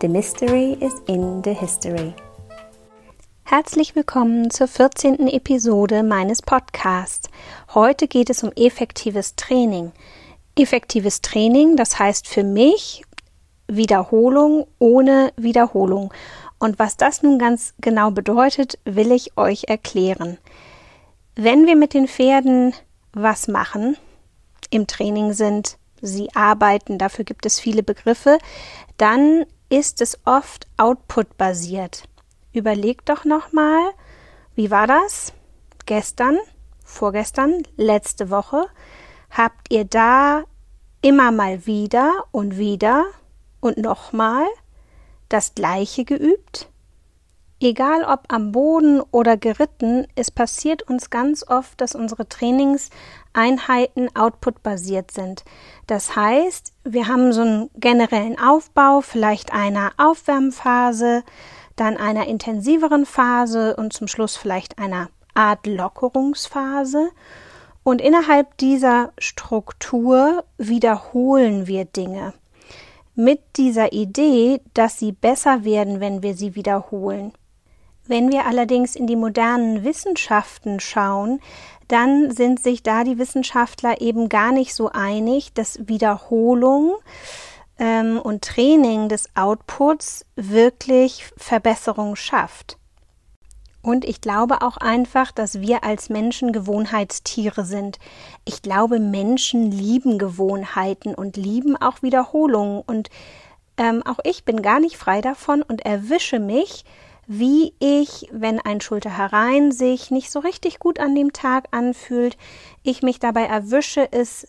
The Mystery is in the History. Herzlich willkommen zur 14. Episode meines Podcasts. Heute geht es um effektives Training. Effektives Training, das heißt für mich Wiederholung ohne Wiederholung. Und was das nun ganz genau bedeutet, will ich euch erklären. Wenn wir mit den Pferden was machen, im Training sind, sie arbeiten, dafür gibt es viele Begriffe, dann ist es oft output-basiert. Überlegt doch nochmal, wie war das? Gestern, vorgestern, letzte Woche, habt ihr da immer mal wieder und wieder und nochmal das gleiche geübt? Egal ob am Boden oder geritten, es passiert uns ganz oft, dass unsere Trainingseinheiten output-basiert sind. Das heißt, wir haben so einen generellen Aufbau, vielleicht einer Aufwärmphase, dann einer intensiveren Phase und zum Schluss vielleicht einer Art Lockerungsphase. Und innerhalb dieser Struktur wiederholen wir Dinge mit dieser Idee, dass sie besser werden, wenn wir sie wiederholen. Wenn wir allerdings in die modernen Wissenschaften schauen, dann sind sich da die Wissenschaftler eben gar nicht so einig, dass Wiederholung ähm, und Training des Outputs wirklich Verbesserung schafft. Und ich glaube auch einfach, dass wir als Menschen Gewohnheitstiere sind. Ich glaube, Menschen lieben Gewohnheiten und lieben auch Wiederholungen. Und ähm, auch ich bin gar nicht frei davon und erwische mich, wie ich, wenn ein Schulter herein sich nicht so richtig gut an dem Tag anfühlt, ich mich dabei erwische, es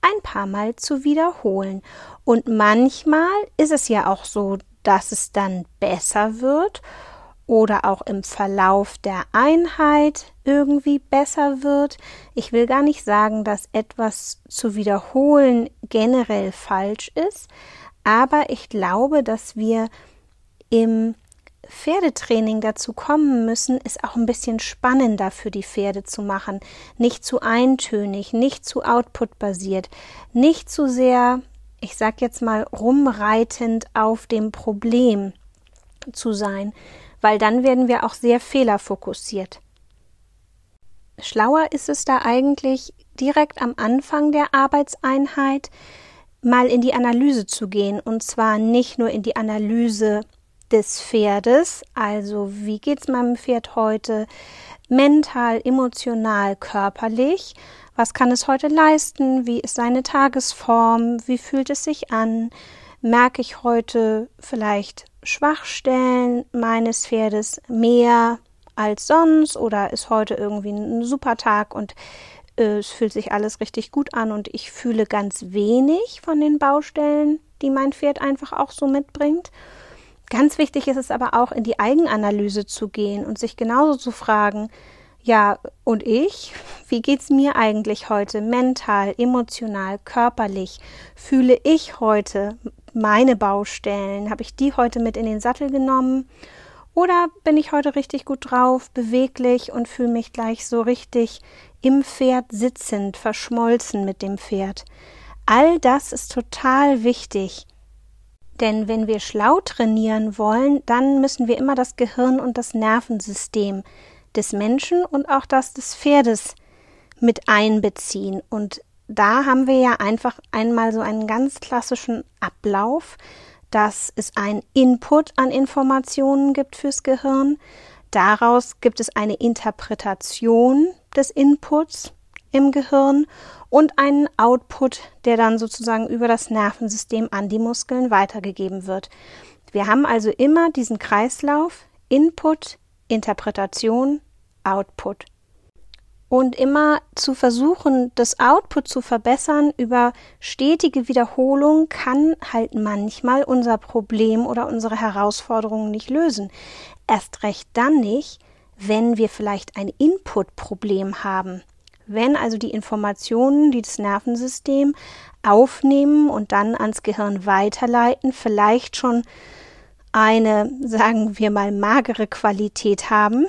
ein paar Mal zu wiederholen. Und manchmal ist es ja auch so, dass es dann besser wird oder auch im Verlauf der Einheit irgendwie besser wird. Ich will gar nicht sagen, dass etwas zu wiederholen generell falsch ist, aber ich glaube, dass wir im Pferdetraining dazu kommen müssen, ist auch ein bisschen spannender für die Pferde zu machen. Nicht zu eintönig, nicht zu output-basiert, nicht zu sehr, ich sag jetzt mal, rumreitend auf dem Problem zu sein, weil dann werden wir auch sehr fehlerfokussiert. Schlauer ist es da eigentlich direkt am Anfang der Arbeitseinheit mal in die Analyse zu gehen und zwar nicht nur in die Analyse des Pferdes, also wie geht's meinem Pferd heute, mental, emotional, körperlich, was kann es heute leisten, wie ist seine Tagesform, wie fühlt es sich an, merke ich heute vielleicht Schwachstellen meines Pferdes mehr als sonst? Oder ist heute irgendwie ein super Tag und äh, es fühlt sich alles richtig gut an und ich fühle ganz wenig von den Baustellen, die mein Pferd einfach auch so mitbringt. Ganz wichtig ist es aber auch, in die Eigenanalyse zu gehen und sich genauso zu fragen, ja, und ich? Wie geht's mir eigentlich heute mental, emotional, körperlich? Fühle ich heute meine Baustellen? Habe ich die heute mit in den Sattel genommen? Oder bin ich heute richtig gut drauf, beweglich und fühle mich gleich so richtig im Pferd sitzend, verschmolzen mit dem Pferd? All das ist total wichtig, denn wenn wir schlau trainieren wollen, dann müssen wir immer das Gehirn und das Nervensystem des Menschen und auch das des Pferdes mit einbeziehen. Und da haben wir ja einfach einmal so einen ganz klassischen Ablauf, dass es einen Input an Informationen gibt fürs Gehirn. Daraus gibt es eine Interpretation des Inputs im Gehirn und einen Output, der dann sozusagen über das Nervensystem an die Muskeln weitergegeben wird. Wir haben also immer diesen Kreislauf Input, Interpretation, Output. Und immer zu versuchen, das Output zu verbessern über stetige Wiederholung kann halt manchmal unser Problem oder unsere Herausforderungen nicht lösen. erst recht dann nicht, wenn wir vielleicht ein Input-Problem haben. Wenn also die Informationen, die das Nervensystem aufnehmen und dann ans Gehirn weiterleiten, vielleicht schon eine, sagen wir mal, magere Qualität haben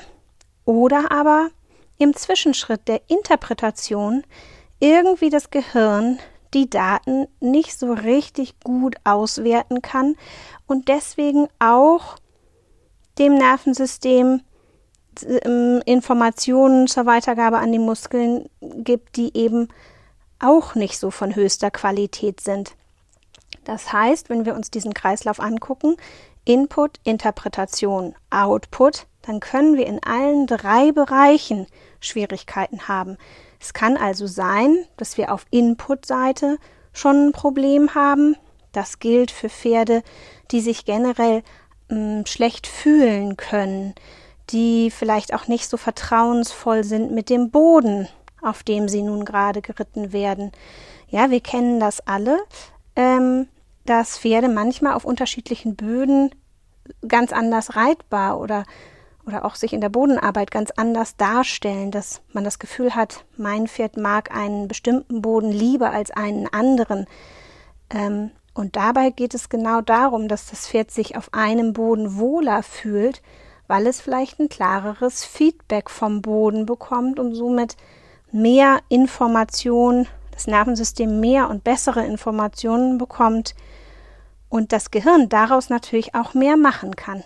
oder aber im Zwischenschritt der Interpretation irgendwie das Gehirn die Daten nicht so richtig gut auswerten kann und deswegen auch dem Nervensystem ähm, Informationen zur Weitergabe an die Muskeln gibt, die eben auch nicht so von höchster Qualität sind. Das heißt, wenn wir uns diesen Kreislauf angucken, Input, Interpretation, Output, dann können wir in allen drei Bereichen Schwierigkeiten haben. Es kann also sein, dass wir auf Input-Seite schon ein Problem haben. Das gilt für Pferde, die sich generell mh, mm, schlecht fühlen können, die vielleicht auch nicht so vertrauensvoll sind mit dem Boden, auf dem sie nun gerade geritten werden. Ja, wir kennen das alle, ähm, dass Pferde manchmal auf unterschiedlichen Böden ganz anders reitbar oder oder auch sich in der Bodenarbeit ganz anders darstellen, dass man das Gefühl hat, mein Pferd mag einen bestimmten Boden lieber als einen anderen. Ähm, und dabei geht es genau darum, dass das Pferd sich auf einem Boden wohler fühlt, weil es vielleicht ein klareres Feedback vom Boden bekommt und somit mehr Information, das Nervensystem mehr und bessere Informationen bekommt und das Gehirn daraus natürlich auch mehr machen kann.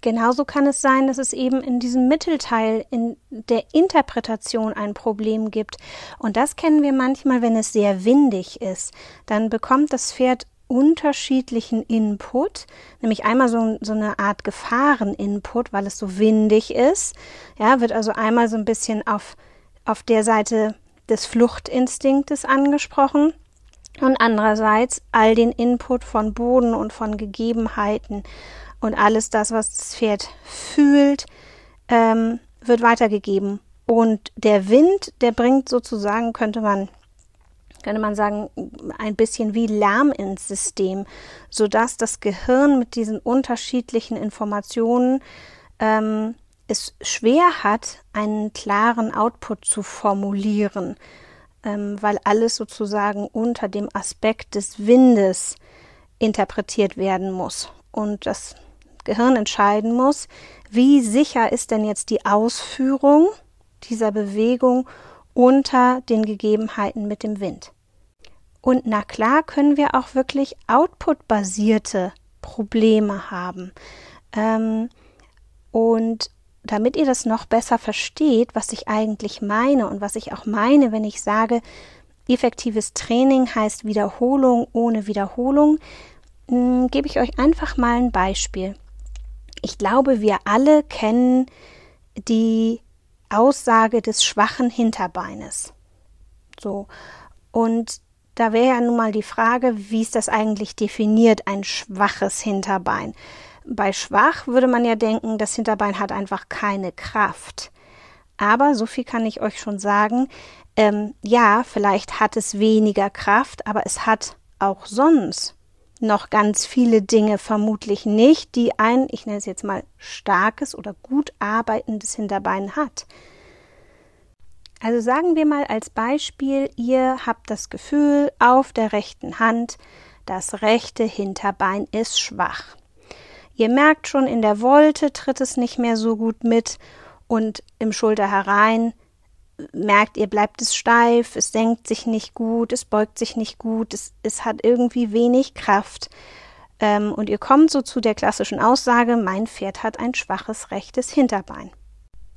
Genauso kann es sein, dass es eben in diesem Mittelteil in der Interpretation ein Problem gibt. Und das kennen wir manchmal, wenn es sehr windig ist. Dann bekommt das Pferd unterschiedlichen Input, nämlich einmal so, so eine Art Gefahreninput, weil es so windig ist. Ja, wird also einmal so ein bisschen auf, auf der Seite des Fluchtinstinktes angesprochen und andererseits all den Input von Boden und von Gegebenheiten und alles das, was das Pferd fühlt, ähm, wird weitergegeben. Und der Wind, der bringt sozusagen, könnte man, könnte man sagen, ein bisschen wie Lärm ins System, sodass das Gehirn mit diesen unterschiedlichen Informationen ähm, es schwer hat, einen klaren Output zu formulieren, ähm, weil alles sozusagen unter dem Aspekt des Windes interpretiert werden muss. Und das Gehirn entscheiden muss, wie sicher ist denn jetzt die Ausführung dieser Bewegung unter den Gegebenheiten mit dem Wind. Und na klar können wir auch wirklich output-basierte Probleme haben. Ähm, und damit ihr das noch besser versteht, was ich eigentlich meine und was ich auch meine, wenn ich sage, effektives Training heißt Wiederholung ohne Wiederholung, hm, gebe ich euch einfach mal ein Beispiel. Ich glaube, wir alle kennen die Aussage des schwachen Hinterbeines. So. Und da wäre ja nun mal die Frage, wie ist das eigentlich definiert, ein schwaches Hinterbein? Bei schwach würde man ja denken, das Hinterbein hat einfach keine Kraft. Aber so viel kann ich euch schon sagen, ähm, ja, vielleicht hat es weniger Kraft, aber es hat auch sonst noch ganz viele Dinge vermutlich nicht, die ein, ich nenne es jetzt mal, starkes oder gut arbeitendes Hinterbein hat. Also sagen wir mal als Beispiel, ihr habt das Gefühl auf der rechten Hand, das rechte Hinterbein ist schwach. Ihr merkt schon, in der Wolte tritt es nicht mehr so gut mit und im Schulter herein merkt, ihr bleibt es steif, es senkt sich nicht gut, es beugt sich nicht gut, es, es hat irgendwie wenig Kraft. Ähm, und ihr kommt so zu der klassischen Aussage, mein Pferd hat ein schwaches rechtes Hinterbein.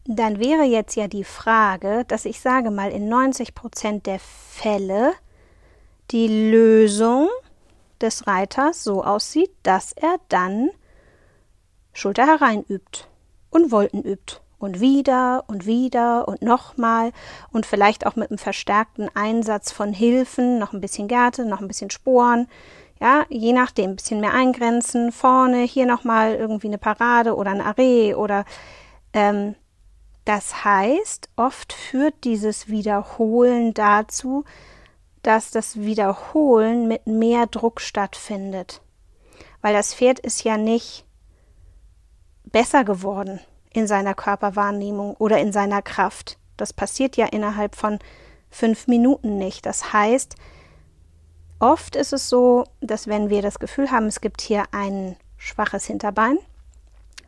Dann wäre jetzt ja die Frage, dass ich sage mal, in 90 Prozent der Fälle die Lösung des Reiters so aussieht, dass er dann Schulter herein übt und Wolten übt und wieder und wieder und nochmal. Und vielleicht auch mit einem verstärkten Einsatz von Hilfen, noch ein bisschen Gärte, noch ein bisschen Sporen, ja, je nachdem, ein bisschen mehr eingrenzen, vorne, hier nochmal irgendwie eine Parade oder ein Array oder ähm, das heißt, oft führt dieses Wiederholen dazu, dass das Wiederholen mit mehr Druck stattfindet. Weil das Pferd ist ja nicht besser geworden in seiner Körperwahrnehmung oder in seiner Kraft. Das passiert ja innerhalb von fünf Minuten nicht. Das heißt, oft ist es so, dass wenn wir das Gefühl haben, es gibt hier ein schwaches Hinterbein,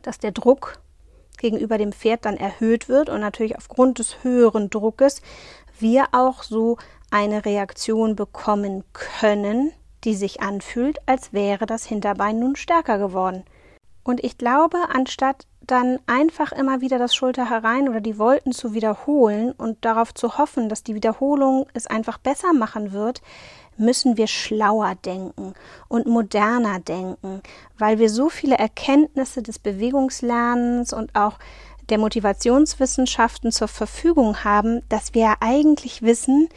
dass der Druck gegenüber dem Pferd dann erhöht wird und natürlich aufgrund des höheren Druckes wir auch so eine Reaktion bekommen können, die sich anfühlt, als wäre das Hinterbein nun stärker geworden. Und ich glaube, anstatt dann einfach immer wieder das Schulter herein oder die Wolten zu wiederholen und darauf zu hoffen, dass die Wiederholung es einfach besser machen wird, müssen wir schlauer denken und moderner denken, weil wir so viele Erkenntnisse des Bewegungslernens und auch der Motivationswissenschaften zur Verfügung haben, dass wir eigentlich wissen,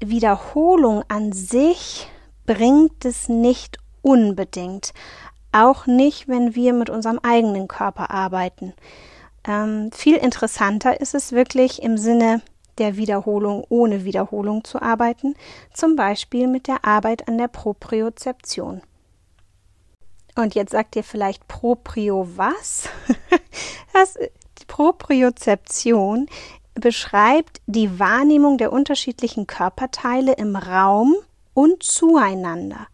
Wiederholung an sich bringt es nicht unbedingt. Auch nicht, wenn wir mit unserem eigenen Körper arbeiten. Ähm, viel interessanter ist es wirklich im Sinne der Wiederholung ohne Wiederholung zu arbeiten, zum Beispiel mit der Arbeit an der Propriozeption. Und jetzt sagt ihr vielleicht Proprio was? das, die Propriozeption beschreibt die Wahrnehmung der unterschiedlichen Körperteile im Raum und zueinander.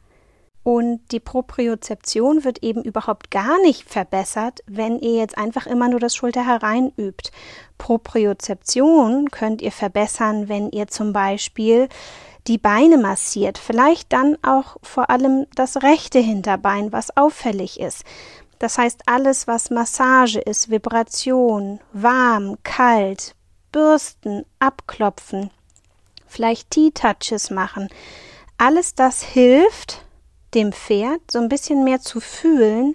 Und die Propriozeption wird eben überhaupt gar nicht verbessert, wenn ihr jetzt einfach immer nur das Schulter herein übt. Propriozeption könnt ihr verbessern, wenn ihr zum Beispiel die Beine massiert, vielleicht dann auch vor allem das rechte Hinterbein, was auffällig ist. Das heißt alles, was Massage ist, Vibration, warm, kalt, bürsten, abklopfen, vielleicht Tea-Touches machen. Alles das hilft, dem Pferd so ein bisschen mehr zu fühlen,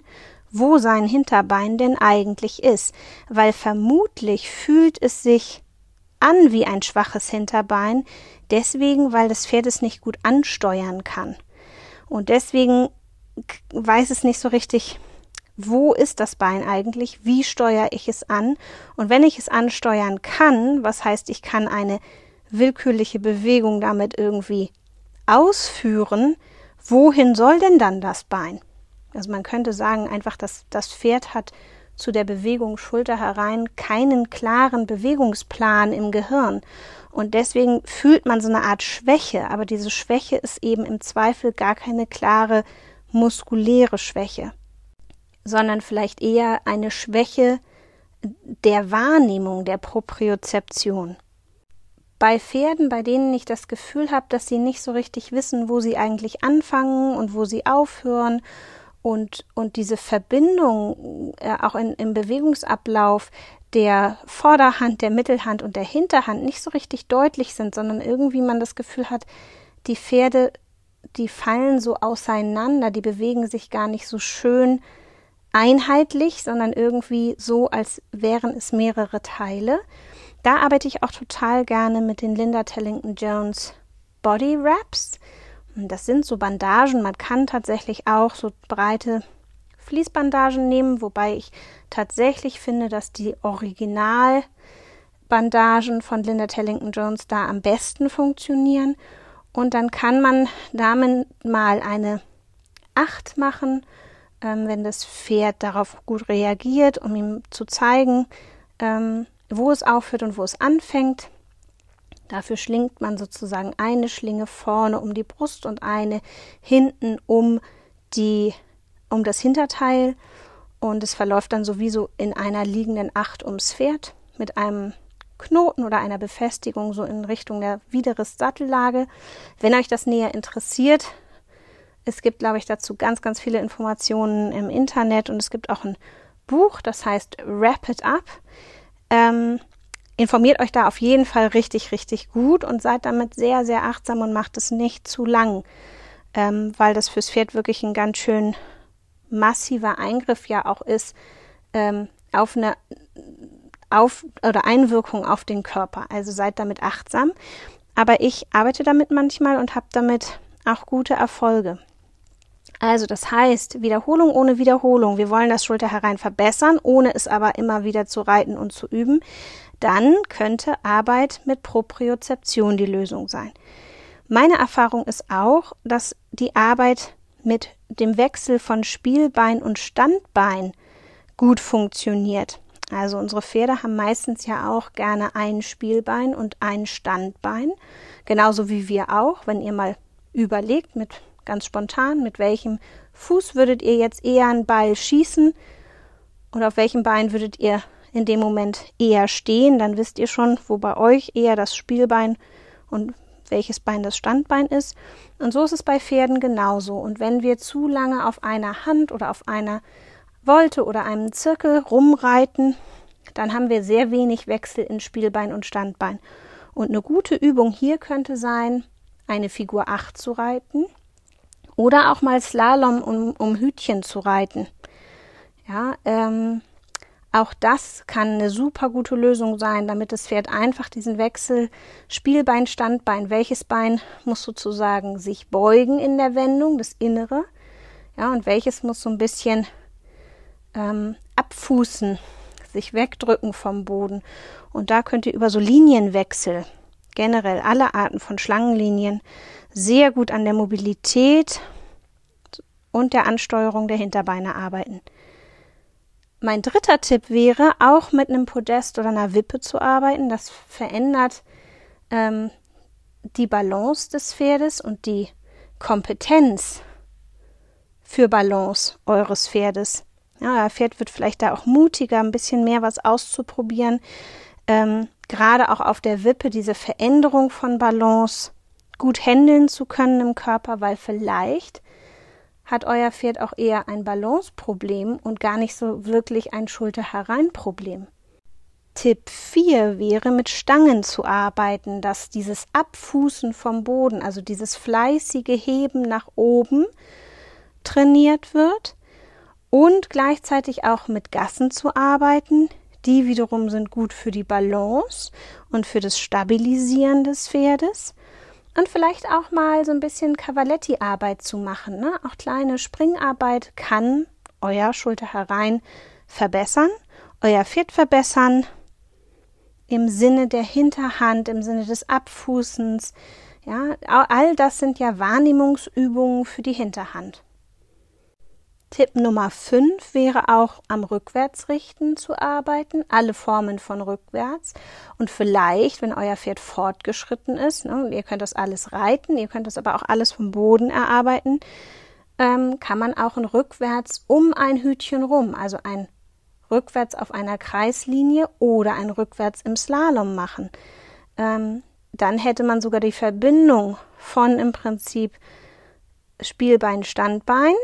wo sein Hinterbein denn eigentlich ist, weil vermutlich fühlt es sich an wie ein schwaches Hinterbein, deswegen, weil das Pferd es nicht gut ansteuern kann. Und deswegen weiß es nicht so richtig, wo ist das Bein eigentlich, wie steuere ich es an. Und wenn ich es ansteuern kann, was heißt, ich kann eine willkürliche Bewegung damit irgendwie ausführen, wohin soll denn dann das Bein? Also man könnte sagen, einfach, dass das Pferd hat zu der Bewegung Schulter herein keinen klaren Bewegungsplan im Gehirn. Und deswegen fühlt man so eine Art Schwäche, aber diese Schwäche ist eben im Zweifel gar keine klare muskuläre Schwäche, sondern vielleicht eher eine Schwäche der Wahrnehmung, der Propriozeption bei Pferden, bei denen ich das Gefühl habe, dass sie nicht so richtig wissen, wo sie eigentlich anfangen und wo sie aufhören und, und diese Verbindung äh, auch in, im Bewegungsablauf der Vorderhand, der Mittelhand und der Hinterhand nicht so richtig deutlich sind, sondern irgendwie man das Gefühl hat, die Pferde, die fallen so auseinander, die bewegen sich gar nicht so schön einheitlich, sondern irgendwie so, als wären es mehrere Teile. Da arbeite ich auch total gerne mit den Linda Tellington Jones Body Wraps. Das sind so Bandagen. Man kann tatsächlich auch so breite Fließbandagen nehmen, wobei ich tatsächlich finde, dass die Originalbandagen von Linda Tellington Jones da am besten funktionieren. Und dann kann man damit mal eine Acht machen, ähm, wenn das Pferd darauf gut reagiert, um ihm zu zeigen, ähm, wo es aufhört und wo es anfängt. Dafür schlingt man sozusagen eine Schlinge vorne um die Brust und eine hinten um die um das Hinterteil und es verläuft dann sowieso in einer liegenden Acht ums Pferd mit einem Knoten oder einer Befestigung so in Richtung der Widerriss Sattellage. Wenn euch das näher interessiert, es gibt, glaube ich, dazu ganz, ganz viele Informationen im Internet und es gibt auch ein Buch, das heißt Wrap It Up. Ähm, informiert euch da auf jeden Fall richtig, richtig gut und seid damit sehr, sehr achtsam und macht es nicht zu lang, ähm, weil das fürs Pferd wirklich ein ganz schön massiver Eingriff ja auch ist ähm, auf eine auf oder Einwirkung auf den Körper. Also seid damit achtsam. Aber ich arbeite damit manchmal und habe damit auch gute Erfolge. Also das heißt, Wiederholung ohne Wiederholung. Wir wollen das Schulter herein verbessern, ohne es aber immer wieder zu reiten und zu üben. Dann könnte Arbeit mit Propriozeption die Lösung sein. Meine Erfahrung ist auch, dass die Arbeit mit dem Wechsel von Spielbein und Standbein gut funktioniert. Also unsere Pferde haben meistens ja auch gerne ein Spielbein und ein Standbein, genauso wie wir auch. Wenn ihr mal überlegt, mit ganz spontan, mit welchem Fuß würdet ihr jetzt eher einen Ball schießen und auf welchem Bein würdet ihr in dem Moment eher stehen, dann wisst ihr schon, wo bei euch eher das Spielbein und welches Bein das Standbein ist. Und so ist es bei Pferden genauso. Und wenn wir zu lange auf einer Hand oder auf einer Wolte oder einem Zirkel rumreiten, dann haben wir sehr wenig Wechsel in Spielbein und Standbein. Und eine gute Übung hier könnte sein, eine Figur 8 zu reiten oder auch mal Slalom um, um Hütchen zu reiten. Ja, ähm, auch das kann eine super gute Lösung sein, damit das Pferd einfach diesen Wechsel Spielbein, Standbein, welches Bein muss sozusagen sich beugen in der Wendung, das Innere, ja, und welches muss so ein bisschen ähm, abfußen, sich wegdrücken vom Boden. Und da könnt ihr über so Linienwechsel, generell alle Arten von Schlangenlinien, sehr gut an der Mobilität und der Ansteuerung der Hinterbeine arbeiten. Mein dritter Tipp wäre, auch mit einem Podest oder einer Wippe zu arbeiten. Das verändert ähm, die Balance des Pferdes und die Kompetenz für Balance eures Pferdes. Ja, euer Pferd wird vielleicht da auch mutiger, ein bisschen mehr was auszuprobieren. Ähm, gerade auch auf der Wippe diese Veränderung von Balance gut handeln zu können im Körper, weil vielleicht hat euer Pferd auch eher ein Balanceproblem und gar nicht so wirklich ein Schulter-Herein-Problem. Tipp 4 wäre, mit Stangen zu arbeiten, dass dieses Abfußen vom Boden, also dieses fleißige Heben nach oben trainiert wird und gleichzeitig auch mit Gassen zu arbeiten. Die wiederum sind gut für die Balance und für das Stabilisieren des Pferdes und vielleicht auch mal so ein bisschen Cavaletti-Arbeit zu machen. Ne? Auch kleine Springarbeit kann euer Schulter herein verbessern, euer Pferd verbessern, im Sinne der Hinterhand, im Sinne des Abfußens. Ja, all das sind ja Wahrnehmungsübungen für die Hinterhand. Tipp Nummer 5 wäre auch am Rückwärtsrichten zu arbeiten, alle Formen von rückwärts. Und vielleicht, wenn euer Pferd fortgeschritten ist, ne, ihr könnt das alles reiten, ihr könnt das aber auch alles vom Boden erarbeiten, ähm, kann man auch ein Rückwärts um ein Hütchen rum, also ein Rückwärts auf einer Kreislinie oder ein Rückwärts im Slalom machen. Ähm, dann hätte man sogar die Verbindung von im Prinzip Spielbein, Standbein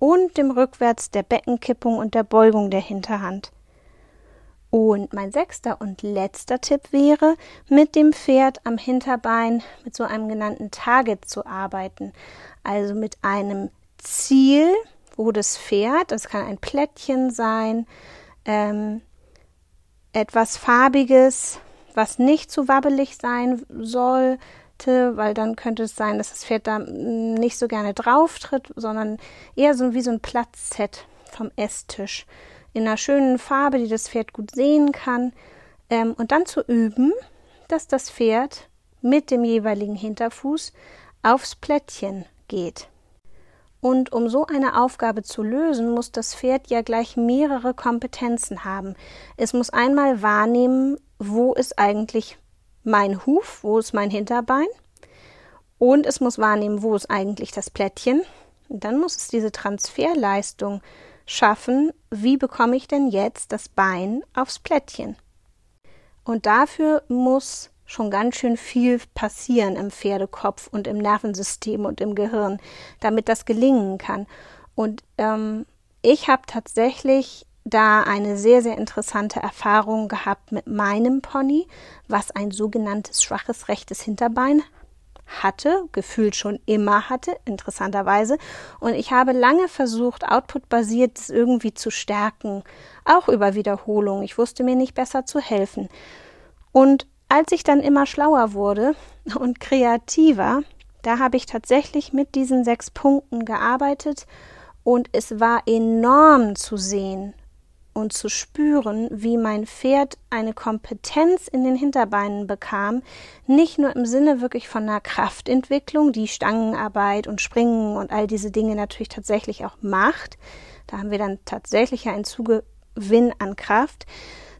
und dem Rückwärts der Beckenkippung und der Beugung der Hinterhand. Und mein sechster und letzter Tipp wäre, mit dem Pferd am Hinterbein mit so einem genannten Target zu arbeiten. Also mit einem Ziel, wo das Pferd, das kann ein Plättchen sein, ähm, etwas Farbiges, was nicht zu wabbelig sein soll, Seite, weil dann könnte es sein, dass das Pferd da nicht so gerne drauf tritt, sondern eher so wie so ein Platzset vom Esstisch in einer schönen Farbe, die das Pferd gut sehen kann. Ähm, und dann zu üben, dass das Pferd mit dem jeweiligen Hinterfuß aufs Plättchen geht. Und um so eine Aufgabe zu lösen, muss das Pferd ja gleich mehrere Kompetenzen haben. Es muss einmal wahrnehmen, wo ist eigentlich mein Huf, wo ist mein Hinterbein und es muss wahrnehmen, wo ist eigentlich das Plättchen. Und dann muss es diese Transferleistung schaffen, wie bekomme ich denn jetzt das Bein aufs Plättchen. Und dafür muss schon ganz schön viel passieren im Pferdekopf und im Nervensystem und im Gehirn, damit das gelingen kann. Und ähm, ich habe tatsächlich da eine sehr, sehr interessante Erfahrung gehabt mit meinem Pony, was ein sogenanntes schwaches rechtes Hinterbein hatte, gefühlt schon immer hatte, interessanterweise. Und ich habe lange versucht, output-basiert irgendwie zu stärken, auch über Wiederholung. Ich wusste mir nicht besser zu helfen. Und als ich dann immer schlauer wurde und kreativer, da habe ich tatsächlich mit diesen sechs Punkten gearbeitet und es war enorm zu sehen, und zu spüren, wie mein Pferd eine Kompetenz in den Hinterbeinen bekam, nicht nur im Sinne wirklich von einer Kraftentwicklung, die Stangenarbeit und Springen und all diese Dinge natürlich tatsächlich auch macht, da haben wir dann tatsächlich einen Zugewinn an Kraft,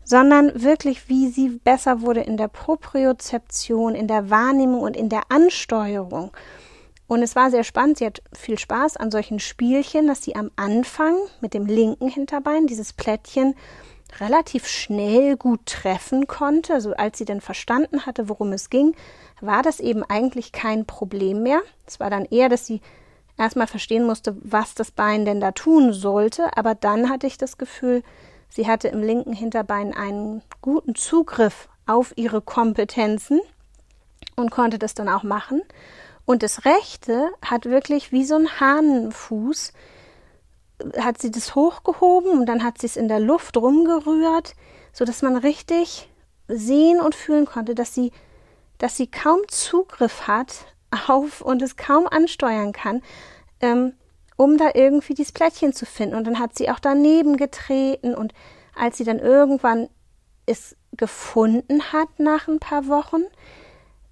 sondern wirklich, wie sie besser wurde in der Propriozeption, in der Wahrnehmung und in der Ansteuerung. Und es war sehr spannend. Sie hat viel Spaß an solchen Spielchen, dass sie am Anfang mit dem linken Hinterbein dieses Plättchen relativ schnell gut treffen konnte. Also als sie dann verstanden hatte, worum es ging, war das eben eigentlich kein Problem mehr. Es war dann eher, dass sie erstmal verstehen musste, was das Bein denn da tun sollte. Aber dann hatte ich das Gefühl, sie hatte im linken Hinterbein einen guten Zugriff auf ihre Kompetenzen und konnte das dann auch machen. Und das rechte hat wirklich wie so ein Hahnenfuß, hat sie das hochgehoben und dann hat sie es in der Luft rumgerührt, so dass man richtig sehen und fühlen konnte, dass sie, dass sie kaum Zugriff hat auf und es kaum ansteuern kann, ähm, um da irgendwie dieses Plättchen zu finden. Und dann hat sie auch daneben getreten und als sie dann irgendwann es gefunden hat nach ein paar Wochen,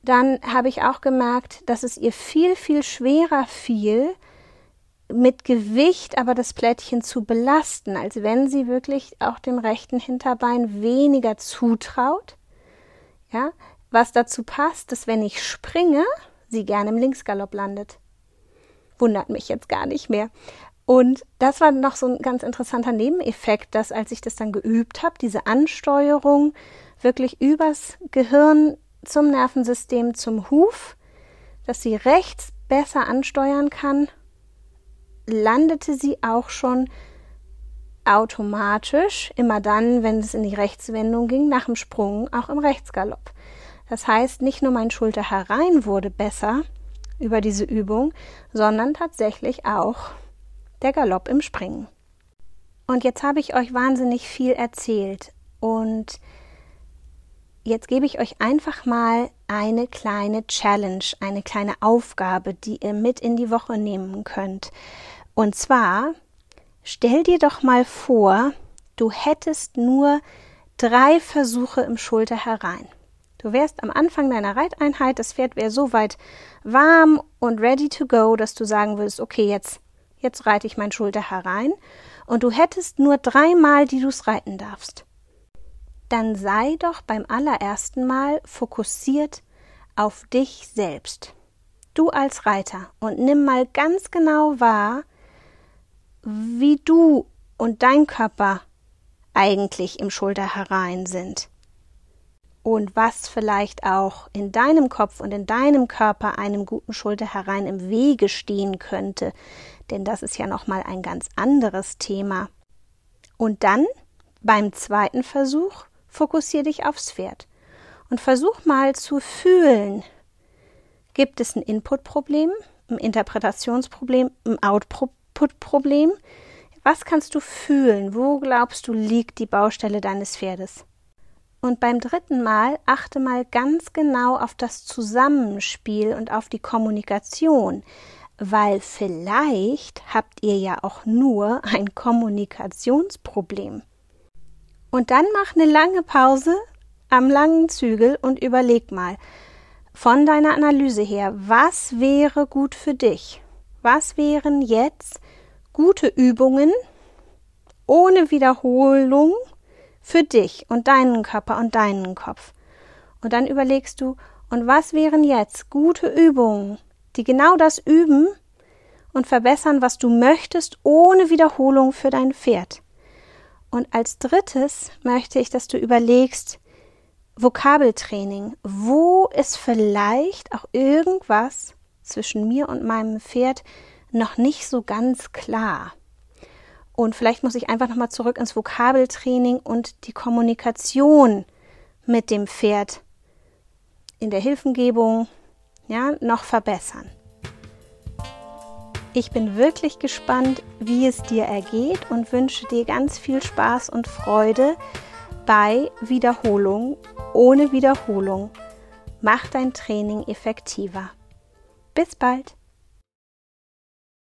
dann habe ich auch gemerkt, dass es ihr viel, viel schwerer fiel, mit Gewicht aber das Plättchen zu belasten, als wenn sie wirklich auch dem rechten Hinterbein weniger zutraut. Ja, was dazu passt, dass wenn ich springe, sie gerne im Linksgalopp landet. Wundert mich jetzt gar nicht mehr. Und das war noch so ein ganz interessanter Nebeneffekt, dass als ich das dann geübt habe, diese Ansteuerung wirklich übers Gehirn zum Nervensystem, zum Huf, dass sie rechts besser ansteuern kann, landete sie auch schon automatisch, immer dann, wenn es in die Rechtswendung ging, nach dem Sprung auch im Rechtsgalopp. Das heißt, nicht nur mein Schulter herein wurde besser über diese Übung, sondern tatsächlich auch der Galopp im Springen. Und jetzt habe ich euch wahnsinnig viel erzählt und Jetzt gebe ich euch einfach mal eine kleine Challenge, eine kleine Aufgabe, die ihr mit in die Woche nehmen könnt. Und zwar, stell dir doch mal vor, du hättest nur drei Versuche im Schulter herein. Du wärst am Anfang deiner Reiteinheit, das Pferd wäre so weit warm und ready to go, dass du sagen würdest, okay, jetzt, jetzt reite ich mein Schulter herein. Und du hättest nur dreimal, die du es reiten darfst dann sei doch beim allerersten Mal fokussiert auf dich selbst. Du als Reiter und nimm mal ganz genau wahr, wie du und dein Körper eigentlich im Schulter herein sind. Und was vielleicht auch in deinem Kopf und in deinem Körper einem guten Schulter herein im Wege stehen könnte, denn das ist ja nochmal ein ganz anderes Thema. Und dann beim zweiten Versuch fokussiere dich aufs Pferd und versuch mal zu fühlen. Gibt es ein Input-Problem, ein Interpretationsproblem, ein Output-Problem? Was kannst du fühlen? Wo glaubst du liegt die Baustelle deines Pferdes? Und beim dritten Mal achte mal ganz genau auf das Zusammenspiel und auf die Kommunikation, weil vielleicht habt ihr ja auch nur ein Kommunikationsproblem. Und dann mach eine lange Pause am langen Zügel und überleg mal von deiner Analyse her, was wäre gut für dich? Was wären jetzt gute Übungen ohne Wiederholung für dich und deinen Körper und deinen Kopf? Und dann überlegst du, und was wären jetzt gute Übungen, die genau das üben und verbessern, was du möchtest, ohne Wiederholung für dein Pferd? Und als drittes möchte ich, dass du überlegst, Vokabeltraining. Wo ist vielleicht auch irgendwas zwischen mir und meinem Pferd noch nicht so ganz klar? Und vielleicht muss ich einfach nochmal zurück ins Vokabeltraining und die Kommunikation mit dem Pferd in der Hilfengebung ja, noch verbessern. Ich bin wirklich gespannt, wie es dir ergeht und wünsche dir ganz viel Spaß und Freude bei Wiederholung. Ohne Wiederholung. Mach dein Training effektiver. Bis bald.